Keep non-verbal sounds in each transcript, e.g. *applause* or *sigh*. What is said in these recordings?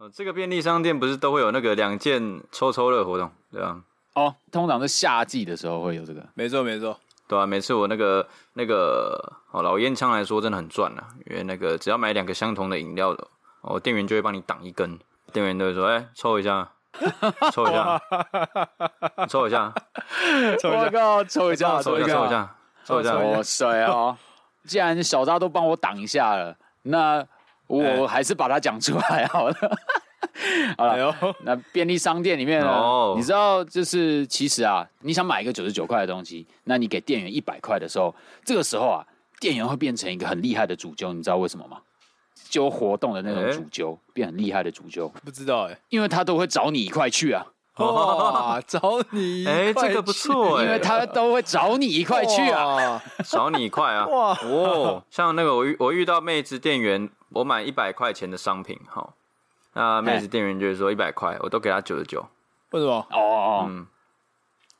哦，这个便利商店不是都会有那个两件抽抽乐活动，对吧？哦，通常是夏季的时候会有这个，没错没错，对啊，每次我那个那个哦老烟枪来说真的很赚啊，因为那个只要买两个相同的饮料的，哦店员就会帮你挡一根，店员都会说，哎、欸，抽一下，抽一下，*laughs* 抽一下，抽一下，抽一下，抽一下，抽一下，抽一下，抽一下，哇塞啊！*laughs* 既然小扎都帮我挡一下了，那我还是把它讲出来 *laughs* 好了。*laughs* 好了，哎、那便利商店里面呢，哦、你知道，就是其实啊，你想买一个九十九块的东西，那你给店员一百块的时候，这个时候啊，店员会变成一个很厉害的主揪，你知道为什么吗？揪活动的那种主揪，欸、变很厉害的主揪，不知道哎、欸，因为他都会找你一块去啊。哇，找你哎、欸，这个不错哎、欸，因为他都会找你一块去啊，找你一块啊。哇哦，像那个我遇我遇到妹子店员，我买一百块钱的商品，好。那妹子店员就会说一百块，我都给他九十九。为什么？哦，嗯，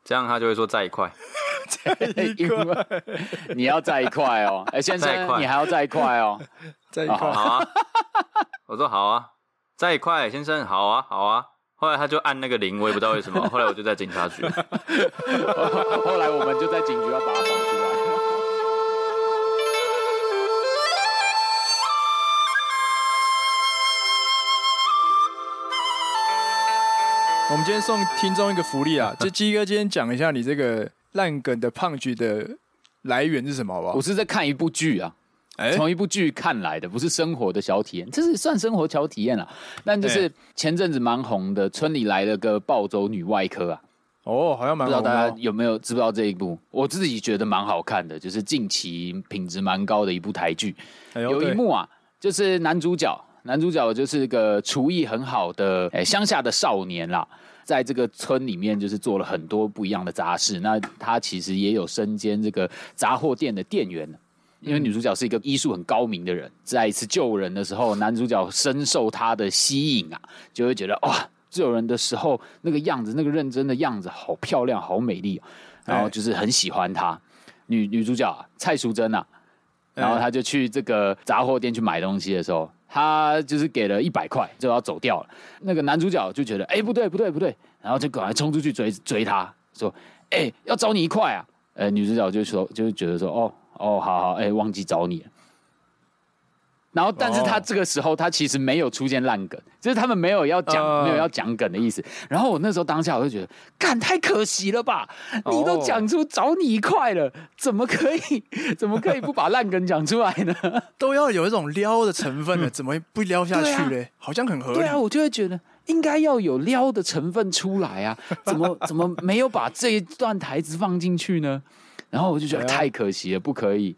这样他就会说再一块，再一块，*laughs* 你要再一块哦。哎，先生，你还要再一块哦，再一块，好啊。我说好啊，再一块，先生，好啊，好啊。后来他就按那个铃，我也不知道为什么。*laughs* 后来我就在警察局，*laughs* 后来我们就在警局要把他绑出来。我们今天送听众一个福利啊，*laughs* 就鸡哥今天讲一下你这个烂梗的胖橘的来源是什么，好不好？我是在看一部剧啊，从、欸、一部剧看来的，不是生活的小体验，这是算生活小体验了。但就是前阵子蛮红的，村里来了个暴走女外科啊。哦，好像蛮。不知道大家有没有知不知道这一部？我自己觉得蛮好看的，就是近期品质蛮高的一部台剧。哎、有一幕啊，就是男主角。男主角就是个厨艺很好的诶乡下的少年啦，在这个村里面就是做了很多不一样的杂事。那他其实也有身兼这个杂货店的店员，因为女主角是一个医术很高明的人。在一次救人的时候，男主角深受她的吸引啊，就会觉得哇，救人的时候那个样子，那个认真的样子，好漂亮，好美丽，然后就是很喜欢她。女女主角啊，蔡淑珍啊，然后她就去这个杂货店去买东西的时候。她就是给了一百块就要走掉了，那个男主角就觉得哎、欸、不对不对不对，然后就赶快冲出去追追她，说哎、欸、要找你一块啊，呃女主角就说就觉得说哦哦好好哎、欸、忘记找你了。然后，但是他这个时候，他其实没有出现烂梗，就是他们没有要讲，没有要讲梗的意思。然后我那时候当下我就觉得，干太可惜了吧！你都讲出找你一块了，怎么可以，怎么可以不把烂梗讲出来呢？*laughs* 都要有一种撩的成分的，怎么不撩下去嘞？好像很合理。对啊，我就会觉得应该要有撩的成分出来啊！怎么怎么没有把这一段台词放进去呢？然后我就觉得太可惜了，不可以。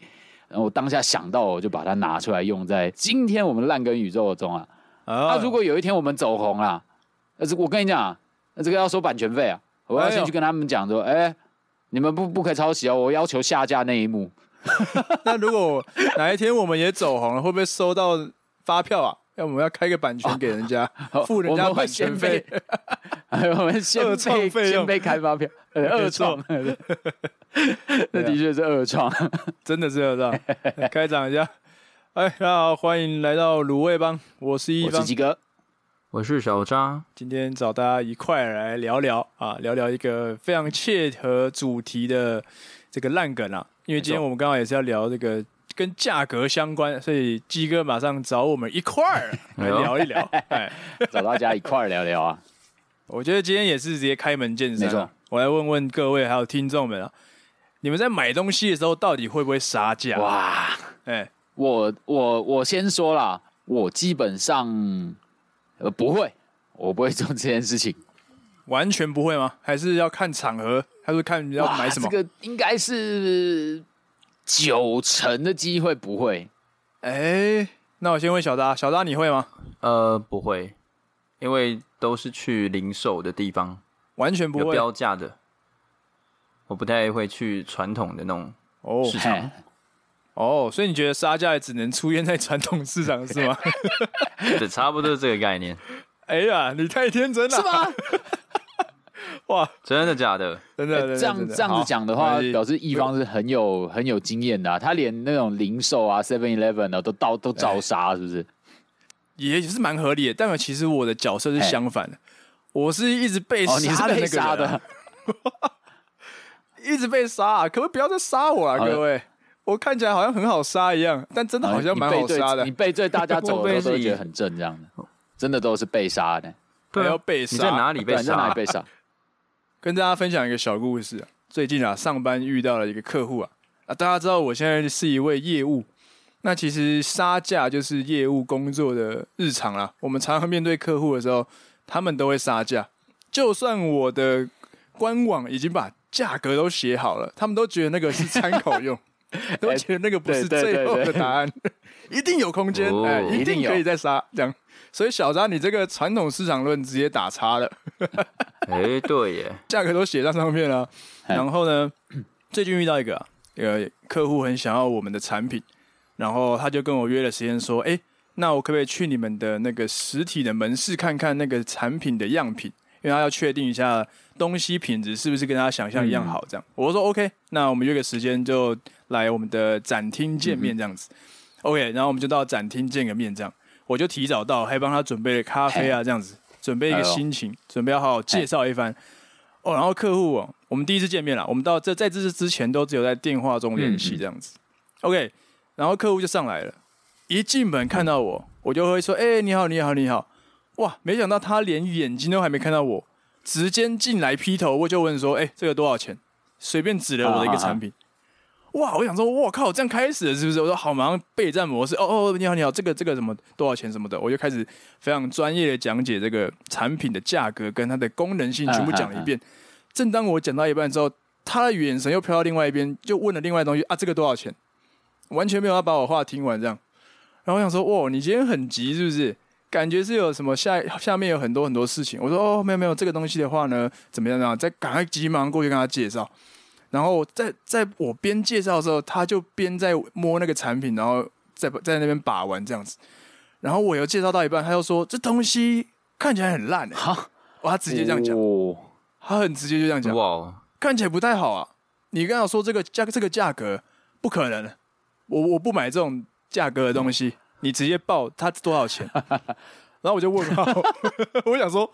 然后我当下想到，我就把它拿出来用在今天我们的烂梗宇宙中啊。那、啊、如果有一天我们走红了，那这我跟你讲啊，那这个要收版权费啊。我要先去跟他们讲说，哎，哎，你们不不可以抄袭哦，我要求下架那一幕。*laughs* 那如果哪一天我们也走红了，会不会收到发票啊？要我们要开个版权给人家，啊、付人家版权费。*laughs* 我们先被先被开发票，呃，二创，*laughs* 那的确是二创，真的是二创。*laughs* 开场一下，哎，大家好，欢迎来到卤味帮，我是一方，我是鸡哥，我是小张，今天找大家一块来聊聊啊，聊聊一个非常切合主题的这个烂梗啊，因为今天我们刚好也是要聊这个跟价格相关，所以鸡哥马上找我们一块儿来聊一聊，*laughs* 哎，找大家一块儿聊聊啊。*laughs* 我觉得今天也是直接开门见山。我来问问各位还有听众们啊，你们在买东西的时候到底会不会杀价？哇，哎、欸，我我我先说啦，我基本上呃不会，我不会做这件事情，完全不会吗？还是要看场合，还是看要买什么？这个应该是九成的机会不会。哎、欸，那我先问小达，小达你会吗？呃，不会。因为都是去零售的地方，完全不会有标价的。我不太会去传统的那种市场。哦，哦，所以你觉得杀价也只能出现在传统市场是吗？*laughs* 对，差不多这个概念。哎呀，你太天真了，是吗？哇，真的假的？真的，这样这样子讲的话，表示一方是很有很有经验的啊。他连那种零售啊，Seven Eleven 的都到都照杀，是不是？也是蛮合理的。但其实我的角色是相反的，我是一直被杀的那个人，的 *laughs* 一直被杀、啊，可不可以不要再杀我、啊，各位？我看起来好像很好杀一样，但真的好像蛮好杀的。你背对大家 *laughs* 走的都觉得很正，这样的，真的都是被杀的。对，要被杀。你在哪里被杀？在哪里被杀？跟大家分享一个小故事啊。最近啊，上班遇到了一个客户啊。啊，大家知道我现在是一位业务。那其实杀价就是业务工作的日常啦。我们常常面对客户的时候，他们都会杀价。就算我的官网已经把价格都写好了，他们都觉得那个是参考用。*laughs* 都觉得那个不是最后的答案，*laughs* 一定有空间，哎，一定可以再杀这样。所以小张，你这个传统市场论直接打叉了。哎，对耶，*laughs* 价格都写在上面了。然后呢，最近遇到一个啊，呃客户很想要我们的产品，然后他就跟我约了时间说，哎，那我可不可以去你们的那个实体的门市看看那个产品的样品？因为他要确定一下东西品质是不是跟他想象一样好。这样，我说 OK，那我们约个时间就。来我们的展厅见面这样子、嗯、，OK，然后我们就到展厅见个面这样，我就提早到，还帮他准备了咖啡啊这样子，准备一个心情，准备要好好介绍一番。哦，然后客户哦，我们第一次见面了，我们到这在这次之前都只有在电话中联系这样子、嗯、，OK，然后客户就上来了，一进门看到我，我就会说，哎，你好，你好，你好，哇，没想到他连眼睛都还没看到我，直接进来劈头，我就问说，哎，这个多少钱？随便指了我的一个产品。啊啊啊哇！我想说，我靠，这样开始了是不是？我说好，马上备战模式。哦哦，你好，你好，这个这个什么多少钱什么的，我就开始非常专业的讲解这个产品的价格跟它的功能性，全部讲了一遍。正当我讲到一半之后，他的眼神又飘到另外一边，就问了另外东西啊，这个多少钱？完全没有要把我话听完这样。然后我想说，哇，你今天很急是不是？感觉是有什么下下面有很多很多事情。我说哦，没有没有，这个东西的话呢，怎么样呢？再赶快急忙过去跟他介绍。然后在在我边介绍的时候，他就边在摸那个产品，然后在在那边把玩这样子。然后我又介绍到一半，他又说这东西看起来很烂哈、他直接这样讲，他很直接就这样讲，哇，看起来不太好啊。你刚刚说这个价这个价格不可能，我我不买这种价格的东西，你直接报它多少钱？*laughs* 然后我就问号，*laughs* 我想说。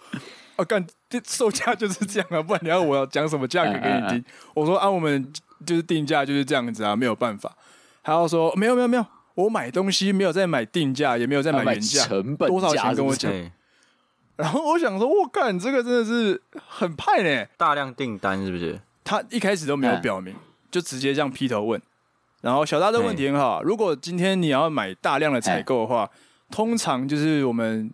啊，干，这售价就是这样啊，不然你要我要讲什么价格给你听？我说啊，我们就是定价就是这样子啊，没有办法。他要说没有没有没有，我买东西没有在买定价，也没有在买原价，成本多少钱跟我讲。然后我想说，我干，这个真的是很派呢，大量订单是不是？他一开始都没有表明，就直接这样劈头问。然后小大的问题很好，如果今天你要买大量的采购的话，通常就是我们。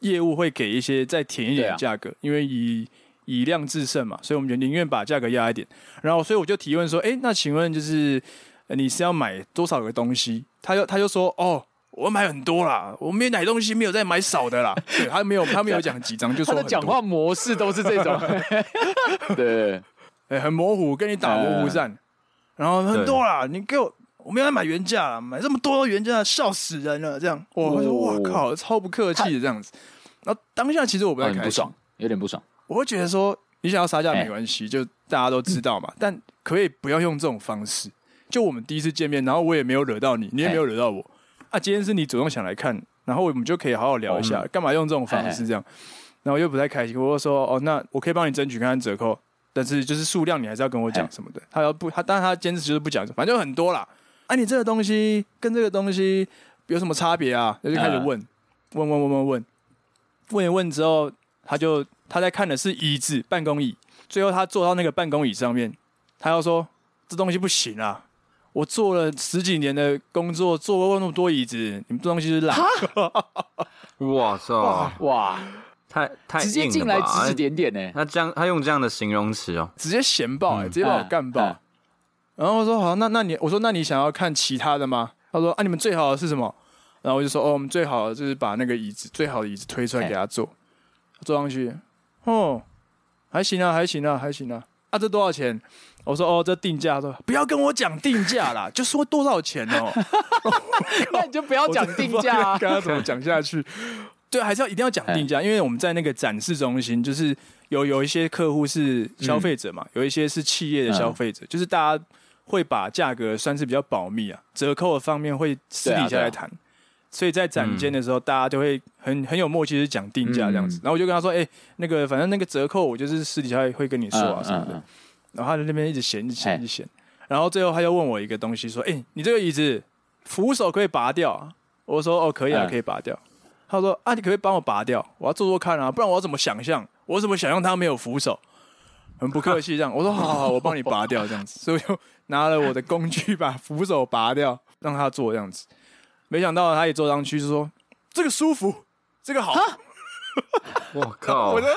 业务会给一些再甜一点的价格，啊、因为以以量制胜嘛，所以我们就宁愿把价格压一点。然后，所以我就提问说：“哎，那请问就是你是要买多少个东西？”他就他就说：“哦，我买很多啦，我没买东西没有再买少的啦。*laughs* ”对，他没有他没有讲几张，就说他的讲话模式都是这种，*laughs* 对，*laughs* 哎，很模糊，跟你打模糊战。然后很多啦，你给我，我没有买原价啦，买这么多原价，笑死人了。这样，我说：“哇靠，超不客气的这样子。”然后当下其实我不太开心，不爽，有点不爽。我会觉得说，你想要杀价没关系，就大家都知道嘛。但可以不要用这种方式。就我们第一次见面，然后我也没有惹到你，你也没有惹到我。啊，今天是你主动想来看，然后我们就可以好好聊一下。干嘛用这种方式这样？然后又不太开心。我就说，哦，那我可以帮你争取看看折扣，但是就是数量你还是要跟我讲什么的。他要不他，但是他坚持就是不讲，反正就很多啦。啊，你这个东西跟这个东西有什么差别啊？他就开始问，问问问问问。问一问之后，他就他在看的是椅子，办公椅。最后他坐到那个办公椅上面，他要说这东西不行啊！我做了十几年的工作，坐过那么多椅子，你们这东西是烂。哇 *laughs* 塞！哇，太太直接进来指指点点呢。他这样，他用这样的形容词哦，直接嫌爆，直接把我干爆。然后我说好，那那你我说那你想要看其他的吗？他说啊，你们最好的是什么？然后我就说：“哦，我们最好的就是把那个椅子，最好的椅子推出来给他坐，坐上去。哦，还行啊，还行啊，还行啊。啊，这多少钱？我说：哦，这定价。说不要跟我讲定价啦，*laughs* 就说多少钱哦。*laughs* 那你就不要讲定价啊。刚刚怎么讲下去？对，还是要一定要讲定价，因为我们在那个展示中心，就是有有一些客户是消费者嘛，有一些是企业的消费者，就是大家会把价格算是比较保密啊，折扣的方面会私底下来谈。”所以在展间的时候，大家就会很很有默契，是讲定价这样子。然后我就跟他说：“哎，那个反正那个折扣，我就是私底下会跟你说啊什么的。”然后他在那边一直嫌，一直嫌，一直嫌。然后最后他又问我一个东西，说：“哎，你这个椅子扶手可以拔掉啊？”我说：“哦，可以啊，可以拔掉。”他说：“啊，你可不可以帮我拔掉？我要做做看啊，不然我要怎么想象？我怎么想象它没有扶手？”很不客气这样，我说：“好好好，我帮你拔掉这样子。”所以我就拿了我的工具把扶手拔掉，让他坐这样子。没想到他也坐上去，就说：“这个舒服，这个好。*laughs* ”我靠！*laughs* 我的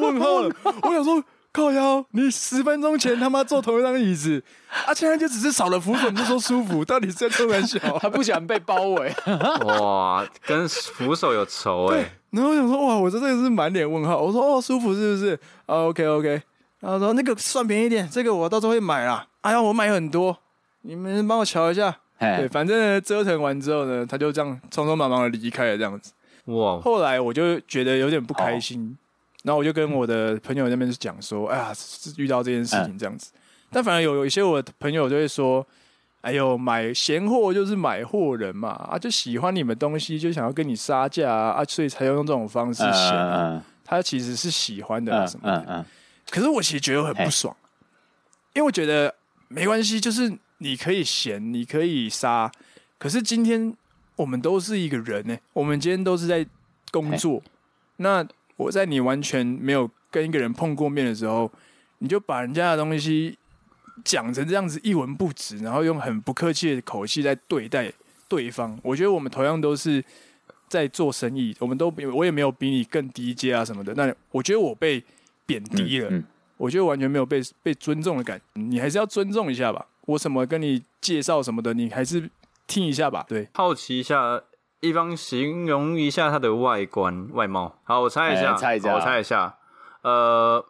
问号了，我想说。靠腰，你十分钟前他妈坐同一张椅子，啊，现在就只是少了扶手，你就说舒服，到底是在开玩笑？他不想被包围。*laughs* 哇，跟扶手有仇哎、欸。然后我想说，哇，我这真的是满脸问号。我说，哦，舒服是不是？啊，OK OK。然后说那个算便宜点，这个我到时候会买啦。哎呀，我买很多，你们帮我瞧一下。对，反正呢折腾完之后呢，他就这样匆匆忙忙的离开了，这样子。哇。后来我就觉得有点不开心。然后我就跟我的朋友那边讲说，哎呀，遇到这件事情这样子。但反而有有一些我的朋友就会说，哎呦，买闲货就是买货人嘛，啊，就喜欢你们东西，就想要跟你杀价啊，啊，所以才要用这种方式嫌。他其实是喜欢的什么的。可是我其实觉得很不爽，因为我觉得没关系，就是你可以嫌，你可以杀。可是今天我们都是一个人呢，我们今天都是在工作，那。我在你完全没有跟一个人碰过面的时候，你就把人家的东西讲成这样子一文不值，然后用很不客气的口气在对待对方。我觉得我们同样都是在做生意，我们都比我也没有比你更低阶啊什么的。那我觉得我被贬低了，嗯嗯、我觉得完全没有被被尊重的感觉。你还是要尊重一下吧。我什么跟你介绍什么的，你还是听一下吧。对，好奇一下。一方形容一下它的外观外貌。好，我猜一下，欸、猜一下，我猜一下。呃，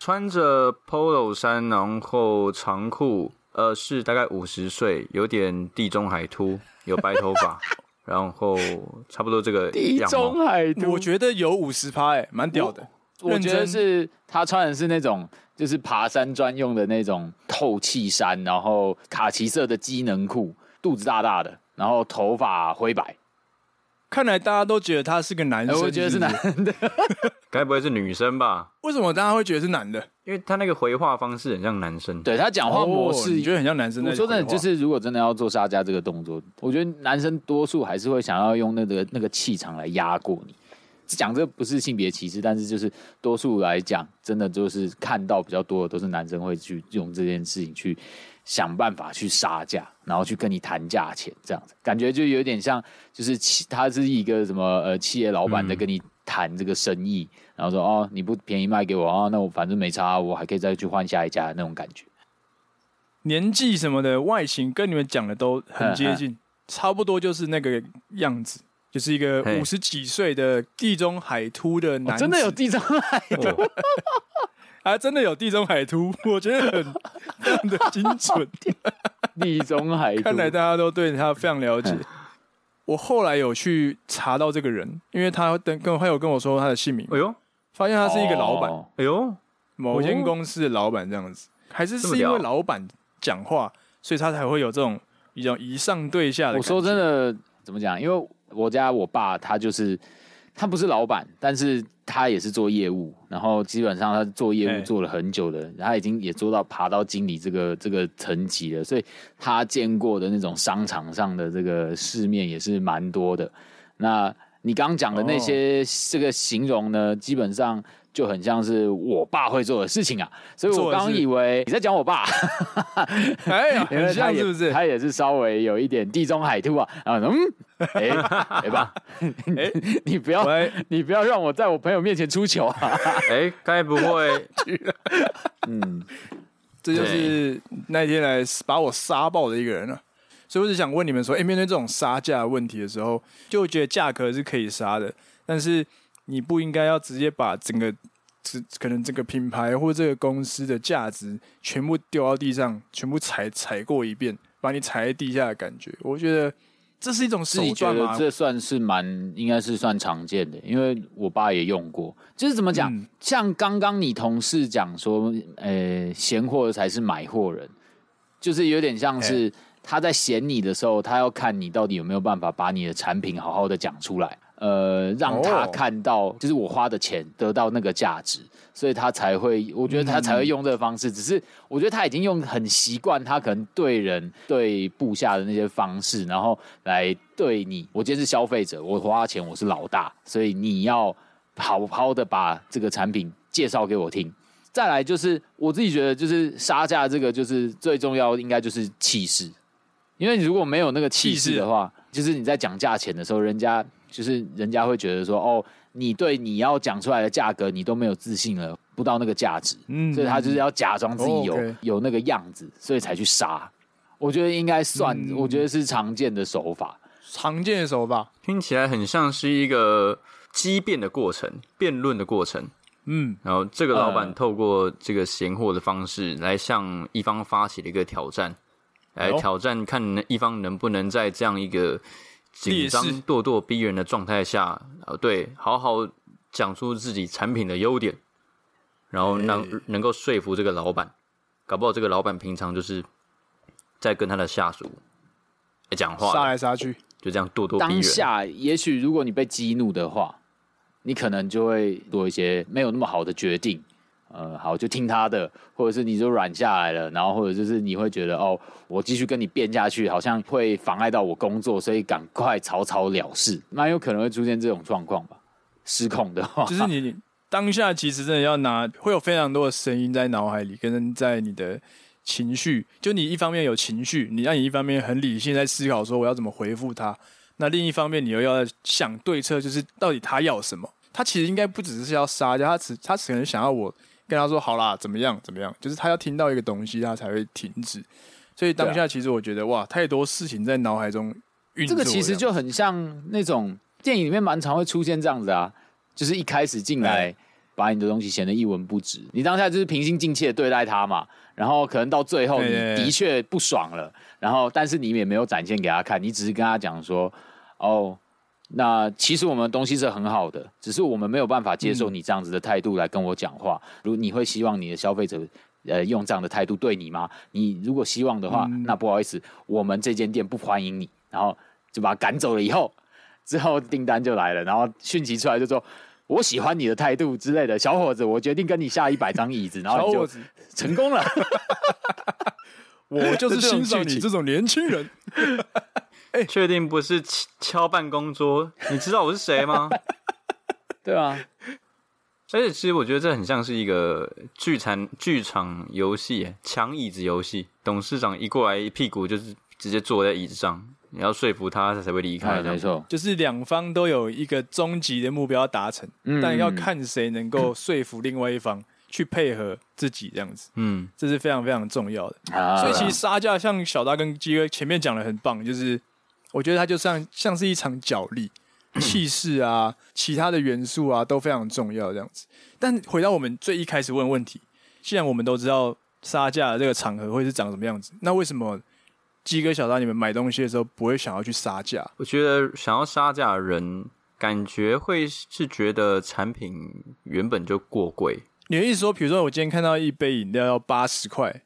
穿着 polo 衫，然后长裤，呃，是大概五十岁，有点地中海秃，有白头发，*laughs* 然后差不多这个地中海秃，我觉得有五十趴，哎，蛮屌的。我，觉得是他穿的是那种，就是爬山专用的那种透气衫，然后卡其色的机能裤，肚子大大的，然后头发灰白。看来大家都觉得他是个男生，我觉得是男的，*laughs* 该不会是女生吧？为什么大家会觉得是男的？因为他那个回话方式很像男生，对他讲话模式，你觉得很像男生。我说真的，就是如果真的要做沙家这个动作，我觉得男生多数还是会想要用那个那个气场来压过你。讲这不是性别歧视，但是就是多数来讲，真的就是看到比较多的都是男生会去用这件事情去。想办法去杀价，然后去跟你谈价钱，这样子感觉就有点像，就是企他是一个什么呃企业老板在跟你谈这个生意，嗯、然后说哦你不便宜卖给我啊，那我反正没差，我还可以再去换下一家那种感觉。年纪什么的，外形跟你们讲的都很接近，差不多就是那个样子，就是一个五十几岁的地中海秃的男子，真的有地中海秃。哦 *laughs* 还真的有地中海秃，我觉得很非常的精准。地中海秃，看来大家都对他非常了解。我后来有去查到这个人，因为他跟跟他有跟我说他的姓名。哎呦，发现他是一个老板。哎呦，某间公司的老板这样子，还是是因为老板讲话，所以他才会有这种比较以上对下的。我说真的，怎么讲？因为我家我爸他就是。他不是老板，但是他也是做业务，然后基本上他做业务做了很久的，欸、他已经也做到爬到经理这个这个层级了，所以他见过的那种商场上的这个世面也是蛮多的。那你刚刚讲的那些这个形容呢，基本上。就很像是我爸会做的事情啊，所以我刚以为你在讲我爸，哎，*laughs* 很像是不是？他也是稍微有一点地中海兔啊，然后嗯，*laughs* 哎，哎爸，哎，你不要，你不要让我在我朋友面前出糗啊！哎，该不会？*laughs* 嗯，这就是那天来把我杀爆的一个人了。所以我只想问你们说，哎，面对这种杀价问题的时候，就觉得价格是可以杀的，但是。你不应该要直接把整个，可能这个品牌或这个公司的价值全部丢到地上，全部踩踩过一遍，把你踩在地下的感觉。我觉得这是一种手段吗？这算是蛮应该是算常见的，因为我爸也用过。就是怎么讲？嗯、像刚刚你同事讲说，呃，闲货才是买货人，就是有点像是他在嫌你的时候，他要看你到底有没有办法把你的产品好好的讲出来，呃，让他看到就是我花的钱得到那个价值，所以他才会，我觉得他才会用这个方式。只是我觉得他已经用很习惯，他可能对人对部下的那些方式，然后来对你。我今天是消费者，我花钱，我是老大，所以你要好好的把这个产品介绍给我听。再来就是我自己觉得，就是杀价这个就是最重要，应该就是气势。因为你如果没有那个气势的话，就是你在讲价钱的时候，人家就是人家会觉得说，哦，你对你要讲出来的价格，你都没有自信了，不到那个价值，嗯，所以他就是要假装自己有、哦 okay、有那个样子，所以才去杀。我觉得应该算，嗯、我觉得是常见的手法，常见的手法。听起来很像是一个激辩的过程，辩论的过程，嗯，然后这个老板透过这个闲货的方式来向一方发起了一个挑战。来挑战，看一方能不能在这样一个紧张、咄咄逼人的状态下，呃，对，好好讲出自己产品的优点，然后能能够说服这个老板。搞不好这个老板平常就是在跟他的下属讲话，杀来杀去，就这样咄咄逼人。当下，也许如果你被激怒的话，你可能就会做一些没有那么好的决定。呃，好，就听他的，或者是你就软下来了，然后或者就是你会觉得哦，我继续跟你辩下去，好像会妨碍到我工作，所以赶快草草了事，蛮有可能会出现这种状况吧。失控的话，就是你 *laughs* 当下其实真的要拿，会有非常多的声音在脑海里，跟在你的情绪，就你一方面有情绪，你让你一方面很理性在思考说我要怎么回复他，那另一方面你又要想对策，就是到底他要什么？他其实应该不只是要杀掉，他只他只可能想要我。跟他说好啦，怎么样？怎么样？就是他要听到一个东西，他才会停止。所以当下其实我觉得，哇，太多事情在脑海中运作。这个其实就很像那种电影里面蛮常会出现这样子啊，就是一开始进来把你的东西显得一文不值，你当下就是平心静气的对待他嘛。然后可能到最后你的确不爽了，然后但是你也没有展现给他看，你只是跟他讲说，哦。那其实我们的东西是很好的，只是我们没有办法接受你这样子的态度来跟我讲话。如你会希望你的消费者呃用这样的态度对你吗？你如果希望的话，那不好意思，我们这间店不欢迎你。然后就把他赶走了以后，之后订单就来了，然后讯息出来就说我喜欢你的态度之类的，小伙子，我决定跟你下一百张椅子，*laughs* 然后你就成功了。*laughs* 我就是欣赏你这种年轻人。*laughs* 哎，确定不是敲办公桌？你知道我是谁吗？*laughs* 对啊，而且其实我觉得这很像是一个剧场剧场游戏，抢椅子游戏。董事长一过来，一屁股就是直接坐在椅子上，你要说服他，他才会离开。没错，就是两方都有一个终极的目标要达成，嗯、但要看谁能够说服另外一方去配合自己这样子。嗯，这是非常非常重要的。啊、所以其实杀价，像小达跟鸡哥前面讲的很棒，就是。我觉得它就像像是一场角力，气势啊，其他的元素啊都非常重要这样子。但回到我们最一开始问问题，既然我们都知道杀价的这个场合会是长什么样子，那为什么鸡哥小张你们买东西的时候不会想要去杀价？我觉得想要杀价的人，感觉会是觉得产品原本就过贵。你的意思说，比如说我今天看到一杯饮料要八十块。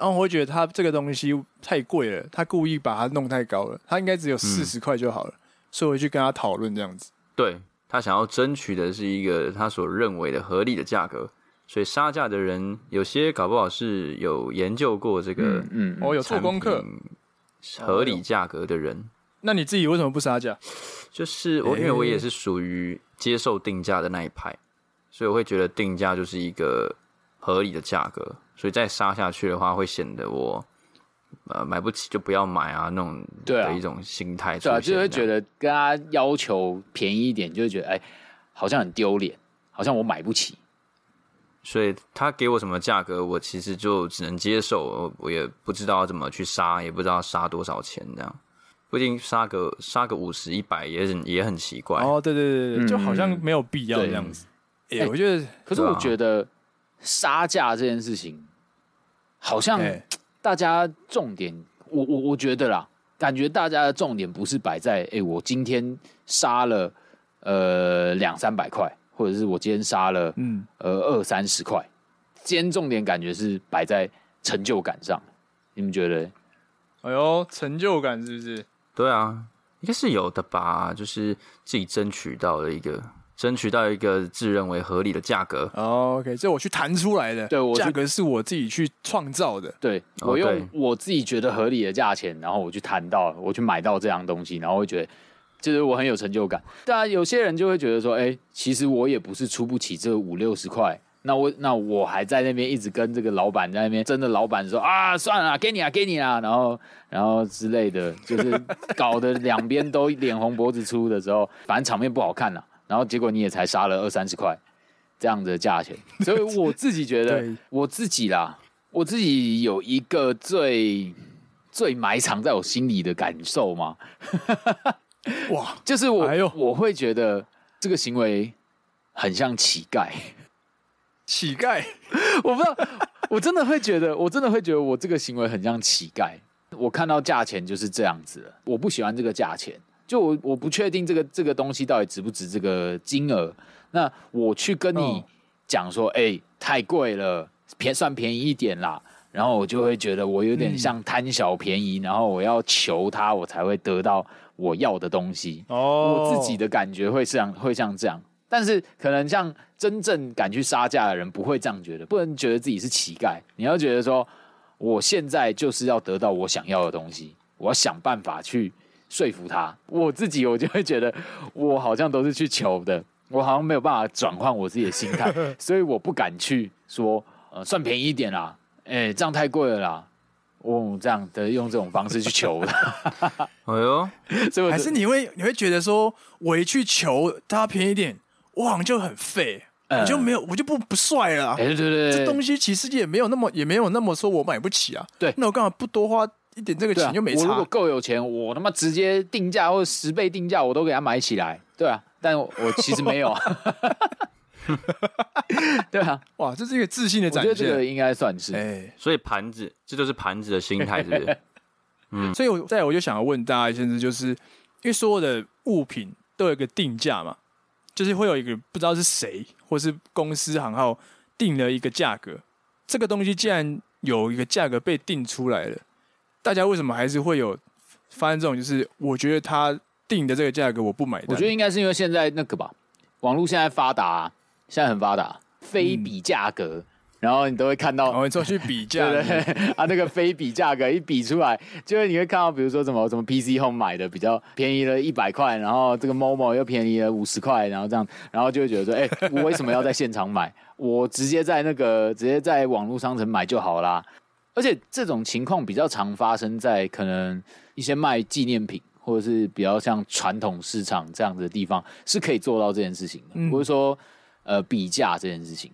然后我会觉得他这个东西太贵了，他故意把它弄太高了，他应该只有四十块就好了，嗯、所以我去跟他讨论这样子。对，他想要争取的是一个他所认为的合理的价格，所以杀价的人有些搞不好是有研究过这个，嗯，我、嗯哦、有做功课，合理价格的人。那你自己为什么不杀价？就是我，因为我也是属于接受定价的那一派，所以我会觉得定价就是一个合理的价格。所以再杀下去的话，会显得我呃买不起就不要买啊那种的一种心态。对啊，就会觉得跟他要求便宜一点，就会觉得哎，好像很丢脸，好像我买不起。所以他给我什么价格，我其实就只能接受，我我也不知道怎么去杀，也不知道杀多少钱这样。不一定杀个杀个五十一百也很也很奇怪。哦，对对对对，嗯、就好像没有必要这样子。哎、欸，我觉得，可是我觉得杀价这件事情。好像大家重点，我我我觉得啦，感觉大家的重点不是摆在哎、欸，我今天杀了呃两三百块，或者是我今天杀了嗯呃二三十块，今天重点感觉是摆在成就感上。你们觉得？哎呦，成就感是不是？对啊，应该是有的吧，就是自己争取到了一个。争取到一个自认为合理的价格。Oh, OK，这我去谈出来的。对，我价格是我自己去创造的。对，我用我自己觉得合理的价钱，然后我去谈到，我去买到这样东西，然后会觉得，就是我很有成就感。当然，有些人就会觉得说，哎，其实我也不是出不起这五六十块，那我那我还在那边一直跟这个老板在那边，真的老板说啊，算了，给你啊，给你啊，然后然后之类的，就是搞得两边都脸红脖子粗的时候，反正场面不好看了。然后结果你也才杀了二三十块这样的价钱，所以我自己觉得，*laughs* 我自己啦，我自己有一个最最埋藏在我心里的感受嘛，*laughs* 哇，就是我、哎、我会觉得这个行为很像乞丐，乞丐，*laughs* 我不知道，我真的会觉得，我真的会觉得我这个行为很像乞丐，我看到价钱就是这样子了，我不喜欢这个价钱。就我我不确定这个这个东西到底值不值这个金额，那我去跟你讲说，哎、欸，太贵了，便算便宜一点啦。然后我就会觉得我有点像贪小便宜，嗯、然后我要求他，我才会得到我要的东西。哦，我自己的感觉会像会像这样，但是可能像真正敢去杀价的人不会这样觉得，不能觉得自己是乞丐。你要觉得说，我现在就是要得到我想要的东西，我要想办法去。说服他，我自己我就会觉得，我好像都是去求的，我好像没有办法转换我自己的心态，*laughs* 所以我不敢去说，呃，算便宜一点啦，哎、欸，这样太贵了啦，哦这样的用这种方式去求的，*laughs* 哎呦，*laughs* 所以还是你会你会觉得说，我一去求他便宜一点，我好像就很废，我就没有，我就不不帅了，对对对，这东西其实也没有那么也没有那么说我买不起啊，对，那我干嘛不多花？一点这个钱就没差。我如果够有钱，我他妈直接定价或者十倍定价，我都给他买起来。对啊，但我，我其实没有啊。*laughs* 对啊，哇，这是一个自信的展现。我觉得这个应该算是。哎，所以盘子，这就是盘子的心态，是不是？*laughs* 嗯。所以我再我就想要问大家一件事，就是因为所有的物品都有一个定价嘛，就是会有一个不知道是谁或是公司行号定了一个价格。这个东西既然有一个价格被定出来了。大家为什么还是会有发生这种？就是我觉得他定的这个价格我不买单。我觉得应该是因为现在那个吧，网络现在发达、啊，现在很发达，非比价格，嗯、然后你都会看到，我们出去比价，*laughs* 对，对，对啊，那个非比价格一比出来，就是你会看到，比如说什么什么 PC Home 买的比较便宜了一百块，然后这个 Momo 又便宜了五十块，然后这样，然后就会觉得说，哎、欸，我为什么要在现场买？我直接在那个直接在网络商城买就好啦。而且这种情况比较常发生在可能一些卖纪念品或者是比较像传统市场这样子的地方，是可以做到这件事情的。嗯、不是说呃比价这件事情，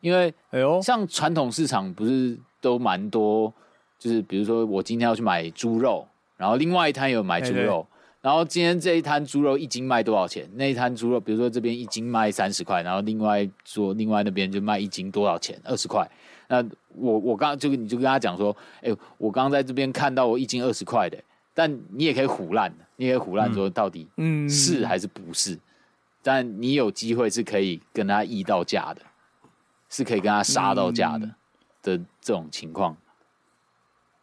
因为哎呦，像传统市场不是都蛮多，就是比如说我今天要去买猪肉，然后另外一摊有买猪肉，然后今天这一摊猪肉一斤卖多少钱？那一摊猪肉，比如说这边一斤卖三十块，然后另外说另外那边就卖一斤多少钱？二十块。那我我刚刚就你就跟他讲说，哎、欸，我刚刚在这边看到我一斤二十块的，但你也可以唬烂，你也可以唬烂说到底是还是不是？嗯、但你有机会是可以跟他议到价的，是可以跟他杀到价的、嗯、的这种情况，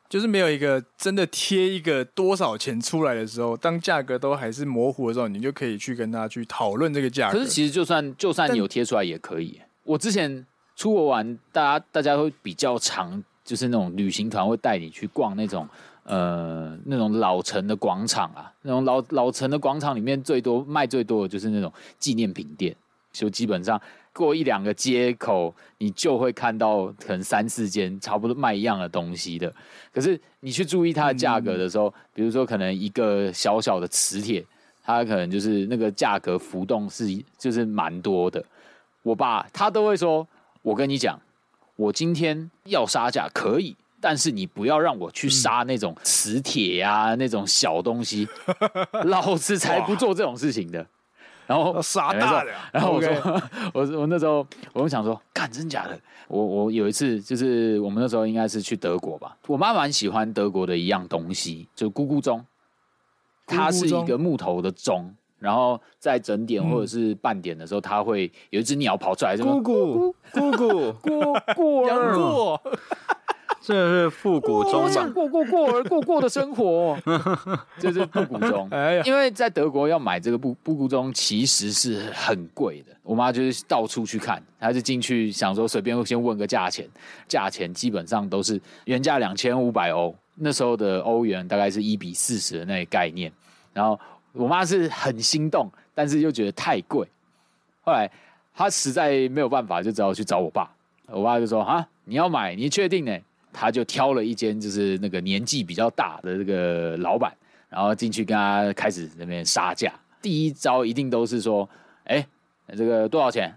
就是没有一个真的贴一个多少钱出来的时候，当价格都还是模糊的时候，你就可以去跟他去讨论这个价格。可是其实就算就算你有贴出来也可以，我之前。出国玩，大家大家会比较常，就是那种旅行团会带你去逛那种呃那种老城的广场啊，那种老老城的广场里面最多卖最多的就是那种纪念品店，就基本上过一两个街口，你就会看到可能三四间差不多卖一样的东西的。可是你去注意它的价格的时候，比如说可能一个小小的磁铁，它可能就是那个价格浮动是就是蛮多的。我爸他都会说。我跟你讲，我今天要杀价可以，但是你不要让我去杀那种磁铁呀，那种小东西，*laughs* 老子才不做这种事情的。然后杀大的，然后我说，*laughs* 我我那时候我就想说，干真假的？我我有一次就是我们那时候应该是去德国吧，我妈蛮喜欢德国的一样东西，就咕咕钟，它是一个木头的钟。然后在整点或者是半点的时候，它会有一只鸟跑出来，咕咕咕咕咕咕，杨 *laughs* 过，*laughs* 这是复古中，我想过过过而过过的生活，*laughs* 这是复古中。哎呀，因为在德国要买这个布布谷中其实是很贵的。我妈就是到处去看，她就进去想说随便先问个价钱，价钱基本上都是原价两千五百欧，那时候的欧元大概是一比四十的那个概念。然后我妈是很心动，但是又觉得太贵。后来她实在没有办法，就只好去找我爸。我爸就说：“啊，你要买，你确定呢？”他就挑了一间，就是那个年纪比较大的这个老板，然后进去跟他开始那边杀价。第一招一定都是说：“哎，这个多少钱？”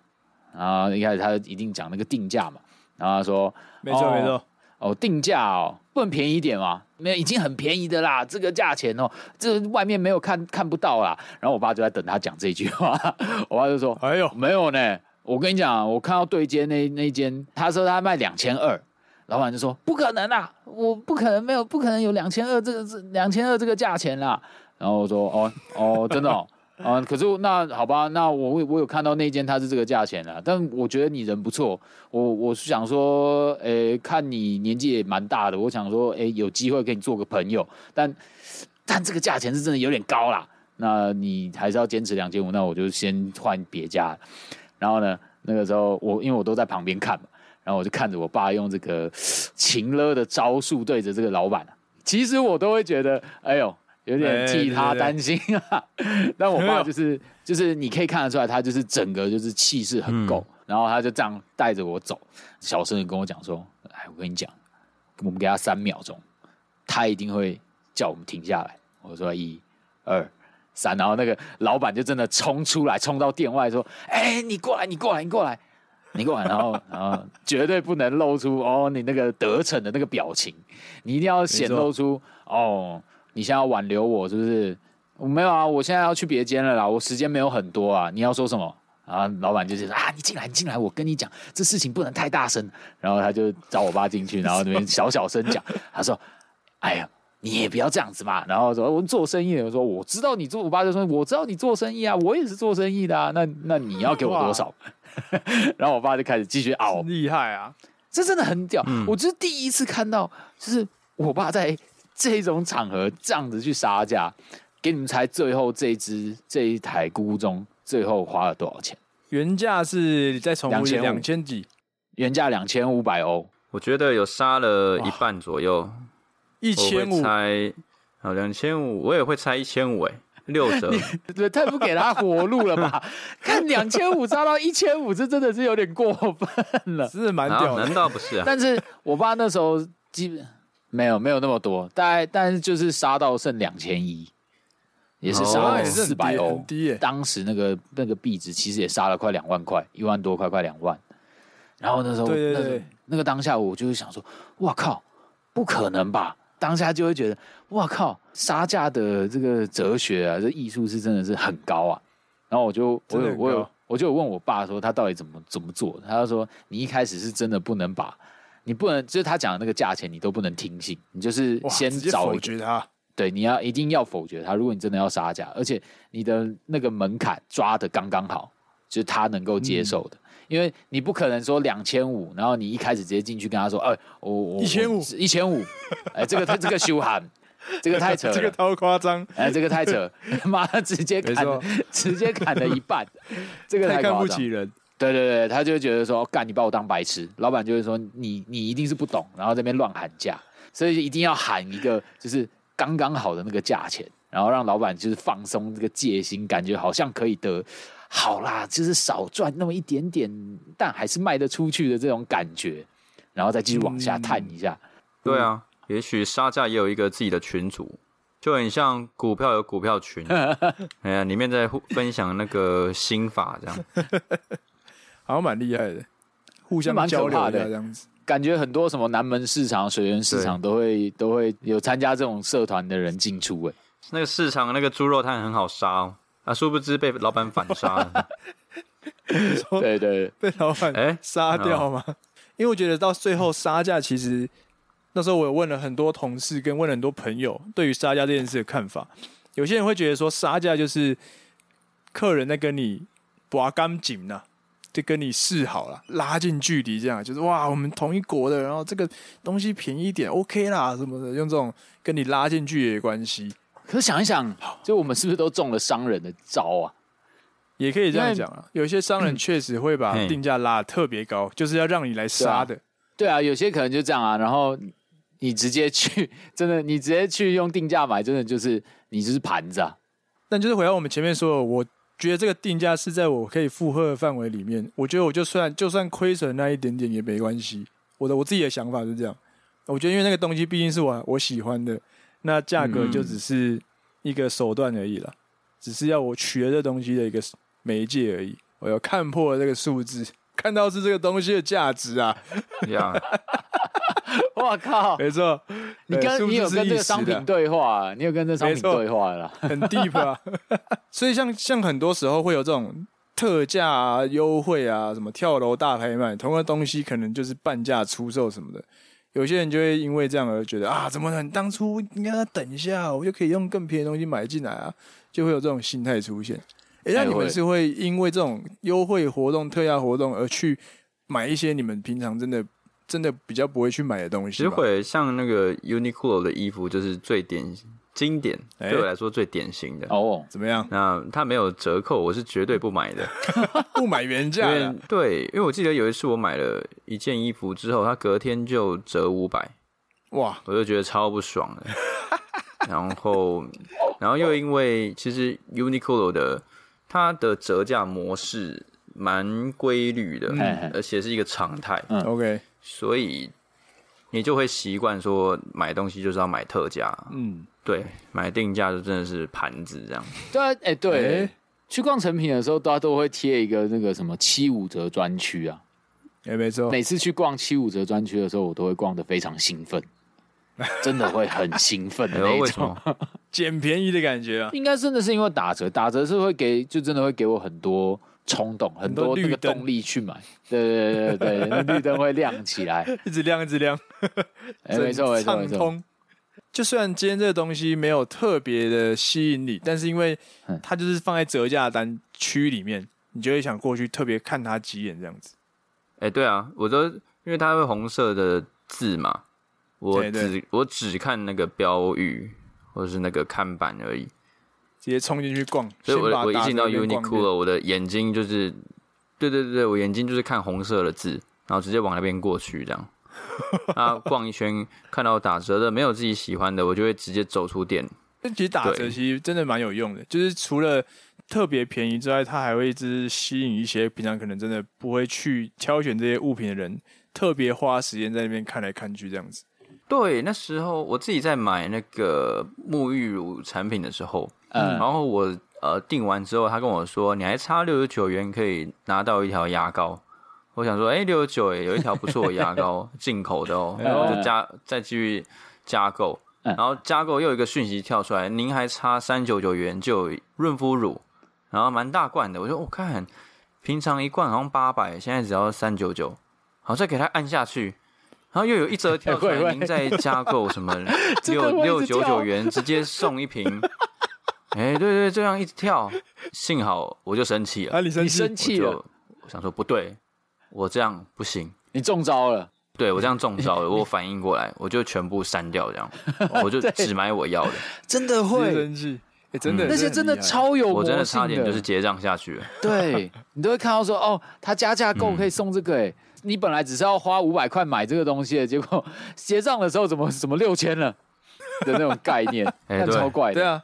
然后一开始他一定讲那个定价嘛。然后他说：“没错没错，哦，定价哦，不能便宜一点吗？没有，已经很便宜的啦，这个价钱哦，这外面没有看看不到啦。”然后我爸就在等他讲这句话。*laughs* 我爸就说：“哎呦，没有呢。”我跟你讲，我看到对街那那间，他说他卖两千二，老板就说不可能啊，我不可能没有，不可能有两千二这个这两千二这个价钱啦。然后我说哦哦，真的哦，啊，可是那好吧，那我我有看到那间他是这个价钱啊，但我觉得你人不错，我我是想说，诶，看你年纪也蛮大的，我想说，诶，有机会跟你做个朋友，但但这个价钱是真的有点高啦，那你还是要坚持两千五，那我就先换别家。然后呢，那个时候我因为我都在旁边看嘛，然后我就看着我爸用这个 *sniffs* 情勒的招数对着这个老板，其实我都会觉得，哎呦，有点替他担心啊。但我爸就是就是你可以看得出来，他就是整个就是气势很够，然后他就这样带着我走，小声的跟我讲说：“哎，我跟你讲，我们给他三秒钟，他一定会叫我们停下来。”我说：“一、二。”三，然后那个老板就真的冲出来，冲到店外说：“哎、欸，你过来，你过来，你过来，你过来。”然后，然后绝对不能露出哦，你那个得逞的那个表情，你一定要显露出哦，你现在要挽留我是不是？我没有啊，我现在要去别间了啦，我时间没有很多啊。你要说什么？然后老板就是：“啊，你进来，你进来，我跟你讲，这事情不能太大声。”然后他就找我爸进去，然后那边小小声讲，*laughs* 他说：“哎呀。”你也不要这样子嘛，然后说我做生意的，我说我知道你做，我爸就说我知道你做生意啊，我也是做生意的啊，那那你要给我多少？*laughs* 然后我爸就开始继续熬，厉害啊，这真的很屌，嗯、我就是第一次看到，就是我爸在这种场合这样子去杀价，给你们猜最后这一支这一台咕咕钟最后花了多少钱？原价是再重复两千几，原价两千五百欧，我觉得有杀了一半左右。一千五猜，啊两千五，我也会猜一千五，哎，六折，*laughs* 对，太不给他活路了吧？*laughs* 看两千五杀到一千五，这真的是有点过分了，是蛮屌的，难道不是啊？但是我爸那时候基本没有没有那么多，大概但是就是杀到剩两千一，也是杀了四百欧，低，当时那个那个币值其实也杀了快两万块，一万多块，快两万。然后那时候，对对对，那个当下我就是想说，哇靠，不可能吧？当下就会觉得，哇靠，杀价的这个哲学啊，这艺术是真的是很高啊。然后我就，我有，我有，我就有问我爸说，他到底怎么怎么做？他就说，你一开始是真的不能把，你不能，就是他讲的那个价钱，你都不能听信，你就是先找否决他。对，你要一定要否决他。如果你真的要杀价，而且你的那个门槛抓的刚刚好，就是他能够接受的。嗯。因为你不可能说两千五，然后你一开始直接进去跟他说，哎、欸，我我一千五，*laughs* 一千五，哎，这个他这个羞喊，这个太 *laughs* 扯了，这个太夸张，哎，这个太扯，*laughs* 妈的，直接砍，直接砍了一半，这个太，太看不起人，对对对，他就会觉得说，干，你把我当白痴，老板就会说，你你一定是不懂，然后这边乱喊价，所以一定要喊一个就是刚刚好的那个价钱，然后让老板就是放松这个戒心，感觉好像可以得。好啦，就是少赚那么一点点，但还是卖得出去的这种感觉，然后再继续往下探一下。对啊，也许杀价也有一个自己的群组，就很像股票有股票群，*laughs* 哎呀，里面在分享那个心法这样，*laughs* 好像蛮厉害的，互相交流的这样子。感觉很多什么南门市场、水源市场都会都会有参加这种社团的人进出。哎，那个市场那个猪肉摊很好杀哦。啊！殊不知被老板反杀 *laughs* 了。对对，被老板哎杀掉吗？欸、因为我觉得到最后杀价，其实那时候我有问了很多同事，跟问了很多朋友对于杀价这件事的看法。有些人会觉得说杀价就是客人在跟你拔干净呐，就跟你示好了，拉近距离，这样就是哇，我们同一国的，然后这个东西便宜一点，OK 啦，什么的，用这种跟你拉近距离的关系。可是想一想，就我们是不是都中了商人的招啊？也可以这样讲啊，有些商人确实会把定价拉得特别高，就是要让你来杀的。对啊，有些可能就这样啊，然后你直接去，真的，你直接去用定价买，真的就是你就是盘子啊。但就是回到我们前面说的，我。觉得这个定价是在我可以负荷的范围里面，我觉得我就算就算亏损那一点点也没关系。我的我自己的想法是这样，我觉得因为那个东西毕竟是我我喜欢的，那价格就只是一个手段而已了，只是要我取得这东西的一个媒介而已。我要看破了这个数字，看到是这个东西的价值啊。*laughs* 我靠！没错，你跟你有跟这个商品对话，你有跟这商品对话了，很 deep 啊。*laughs* 所以像像很多时候会有这种特价啊、优惠啊、什么跳楼大拍卖，同样东西可能就是半价出售什么的。有些人就会因为这样而觉得啊，怎么能当初应该等一下，我就可以用更便宜的东西买进来啊，就会有这种心态出现。哎，那你们是会因为这种优惠活动、特价活动而去买一些你们平常真的？真的比较不会去买的东西，其实会像那个 Uniqlo 的衣服，就是最典经典，欸、对我来说最典型的哦。怎么样？那它没有折扣，我是绝对不买的，*laughs* 不买原价。对，因为我记得有一次我买了一件衣服之后，它隔天就折五百，哇！我就觉得超不爽的。*laughs* 然后，然后又因为其实 Uniqlo 的它的折价模式蛮规律的，嗯、而且是一个常态。嗯，OK。所以你就会习惯说买东西就是要买特价，嗯，对，买定价就真的是盘子这样。对啊，哎、欸，对，欸、去逛成品的时候，大家都会贴一个那个什么七五折专区啊，哎、欸、没错。每次去逛七五折专区的时候，我都会逛的非常兴奋，真的会很兴奋的 *laughs* 那种，*laughs* 捡便宜的感觉啊。应该真的是因为打折，打折是会给，就真的会给我很多。冲动很多那个动力去买，对对对对，那绿灯会亮起来，一直亮一直亮，哎，没错没错没错。就虽然今天这个东西没有特别的吸引你，但是因为它就是放在折价单区里面，你就会想过去特别看它几眼这样子。哎，对啊，我都因为它会红色的字嘛，我只我只看那个标语或者是那个看板而已。直接冲进去逛，所以我我一进到 Uniqlo，我的眼睛就是，对对对，我眼睛就是看红色的字，然后直接往那边过去，这样。*laughs* 啊，逛一圈看到打折的，没有自己喜欢的，我就会直接走出店。但其实打折其实真的蛮有用的，就是除了特别便宜之外，它还会一直吸引一些平常可能真的不会去挑选这些物品的人，特别花时间在那边看来看去这样子。对，那时候我自己在买那个沐浴乳产品的时候。嗯，然后我呃订完之后，他跟我说，你还差六十九元可以拿到一条牙膏。我想说，哎，六十九哎，有一条不错的牙膏，*laughs* 进口的哦。然后就加再继续加购，然后加购又有一个讯息跳出来，您还差三九九元就有润肤乳，然后蛮大罐的。我说我看平常一罐好像八百，现在只要三九九，好，再给他按下去，然后又有一折跳出来，您再加购什么 *laughs* 六六九九元直接送一瓶。哎，欸、对对，这样一直跳，幸好我就生气了。啊，你生气？生气了？我，想说不对，我这样不行。你中招了？对，我这样中招了，*laughs* 我反应过来，我就全部删掉，这样，*laughs* 我就只买我要的。真的会生气？欸、真的，那些真的超有，我真的差点就是结账下去了。对，你都会看到说，哦，他加价购可以送这个，哎，你本来只是要花五百块买这个东西的，结果结账的时候怎么怎么六千了 *laughs* 的那种概念，*laughs* 哎，超怪的。对啊。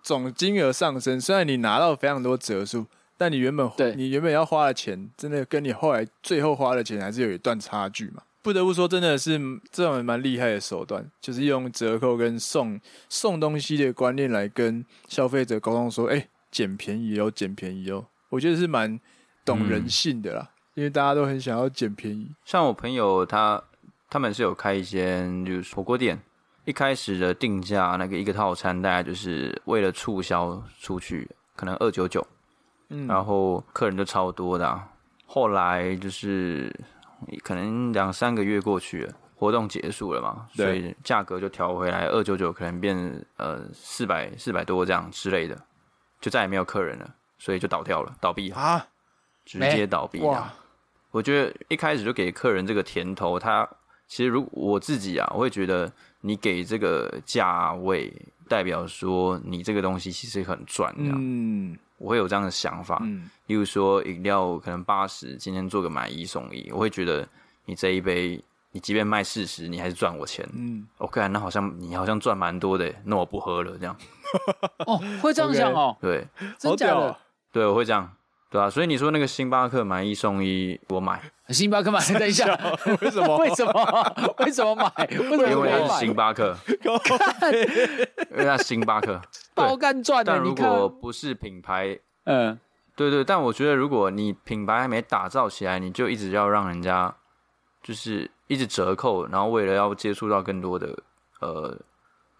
总金额上升，虽然你拿到非常多折数，但你原本对你原本要花的钱，真的跟你后来最后花的钱还是有一段差距嘛。不得不说，真的是这种蛮厉害的手段，就是用折扣跟送送东西的观念来跟消费者沟通，说：“哎、欸，捡便宜哦，捡便宜哦。”我觉得是蛮懂人性的啦，嗯、因为大家都很想要捡便宜。像我朋友他他们是有开一间就是火锅店。一开始的定价那个一个套餐大概就是为了促销出去，可能二九九，嗯，然后客人就超多的啊。后来就是可能两三个月过去了，活动结束了嘛，对所以价格就调回来二九九，可能变呃四百四百多这样之类的，就再也没有客人了，所以就倒掉了，倒闭了啊。直接倒闭哇！我觉得一开始就给客人这个甜头，他其实如果我自己啊，我会觉得你给这个价位，代表说你这个东西其实很赚，这样。嗯，我会有这样的想法。嗯，例如说饮料可能八十，今天做个买一送一，我会觉得你这一杯，你即便卖四十，你还是赚我钱。嗯，OK，那好像你好像赚蛮多的，那我不喝了，这样。*laughs* 哦，会这样想哦？对，真假的？对，我会这样。对啊，所以你说那个星巴克买一送一，我买。星巴克买，等一下，为什么？为什么？为什么买？为什么买？*laughs* 因为它是星巴克，因为它星巴克包干赚的。但如果不是品牌，嗯，对对，但我觉得如果你品牌还没打造起来，你就一直要让人家就是一直折扣，然后为了要接触到更多的呃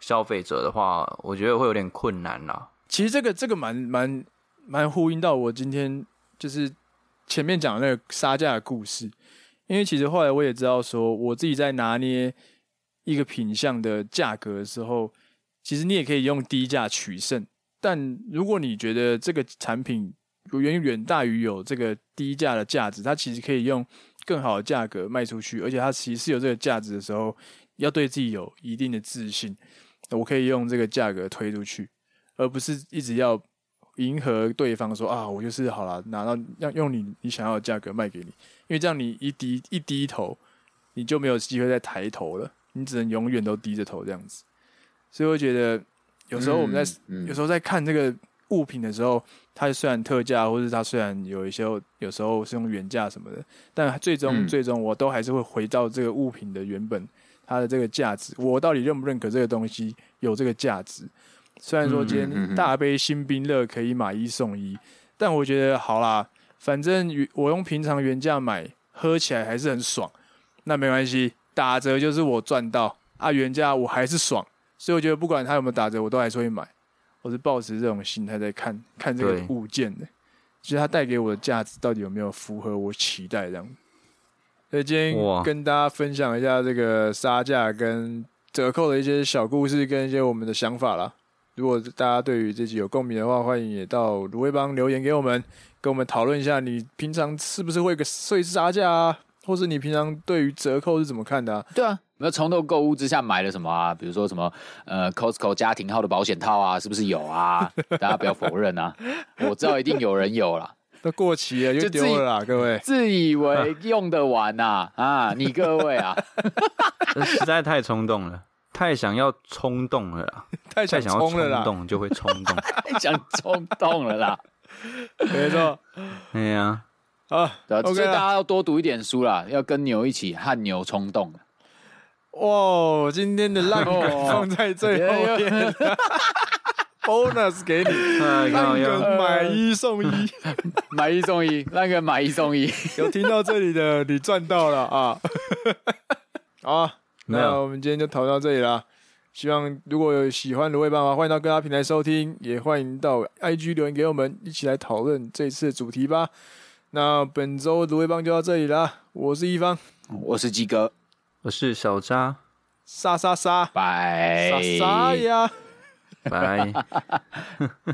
消费者的话，我觉得会有点困难啦。其实这个这个蛮蛮。蛮呼应到我今天就是前面讲的那个杀价的故事，因为其实后来我也知道说，我自己在拿捏一个品相的价格的时候，其实你也可以用低价取胜。但如果你觉得这个产品远远大于有这个低价的价值，它其实可以用更好的价格卖出去，而且它其实是有这个价值的时候，要对自己有一定的自信，我可以用这个价格推出去，而不是一直要。迎合对方说啊，我就是好了，拿到要用你你想要的价格卖给你，因为这样你一低一低头，你就没有机会再抬头了，你只能永远都低着头这样子。所以我觉得有时候我们在、嗯嗯、有时候在看这个物品的时候，它虽然特价，或者它虽然有一些有时候是用原价什么的，但最终、嗯、最终我都还是会回到这个物品的原本它的这个价值，我到底认不认可这个东西有这个价值？虽然说今天大杯新冰乐可以买一送一，但我觉得好啦，反正我用平常原价买，喝起来还是很爽。那没关系，打折就是我赚到啊，原价我还是爽。所以我觉得不管它有没有打折，我都还是会买。我是抱持这种心态在看看这个物件的，其实它带给我的价值到底有没有符合我期待这样。所以今天跟大家分享一下这个杀价跟折扣的一些小故事，跟一些我们的想法啦。如果大家对于这集有共鸣的话，欢迎也到芦苇帮留言给我们，跟我们讨论一下，你平常是不是会个碎杀价啊？或是你平常对于折扣是怎么看的啊？对啊，那冲动购物之下买了什么啊？比如说什么呃，Costco 家庭号的保险套啊，是不是有啊？*laughs* 大家不要否认啊，我知道一定有人有啦，都过期了就丢了啦，各位自以为用得完呐啊，啊，你各位啊，*laughs* 实在太冲动了。太想要冲动了啦！*laughs* 太想冲了啦！冲动就会冲动，*laughs* 太想冲动了啦！没错，哎呀，啊，所以大家要多读一点书啦，要跟牛一起汗牛充栋。哇，今天的烂梗放在最后面，*laughs* bonus 给你，烂梗买一送一，买一送一，烂梗买一送一，有听到这里的你赚到了啊！啊。那我们今天就讨论到这里啦。希望如果有喜欢的鲁味帮的话，欢迎到各大平台收听，也欢迎到 IG 留言给我们，一起来讨论这次的主题吧。那本周鲁味帮就到这里啦。我是一方，我是鸡哥，我是小渣，杀杀杀，拜，杀杀呀，拜。*laughs*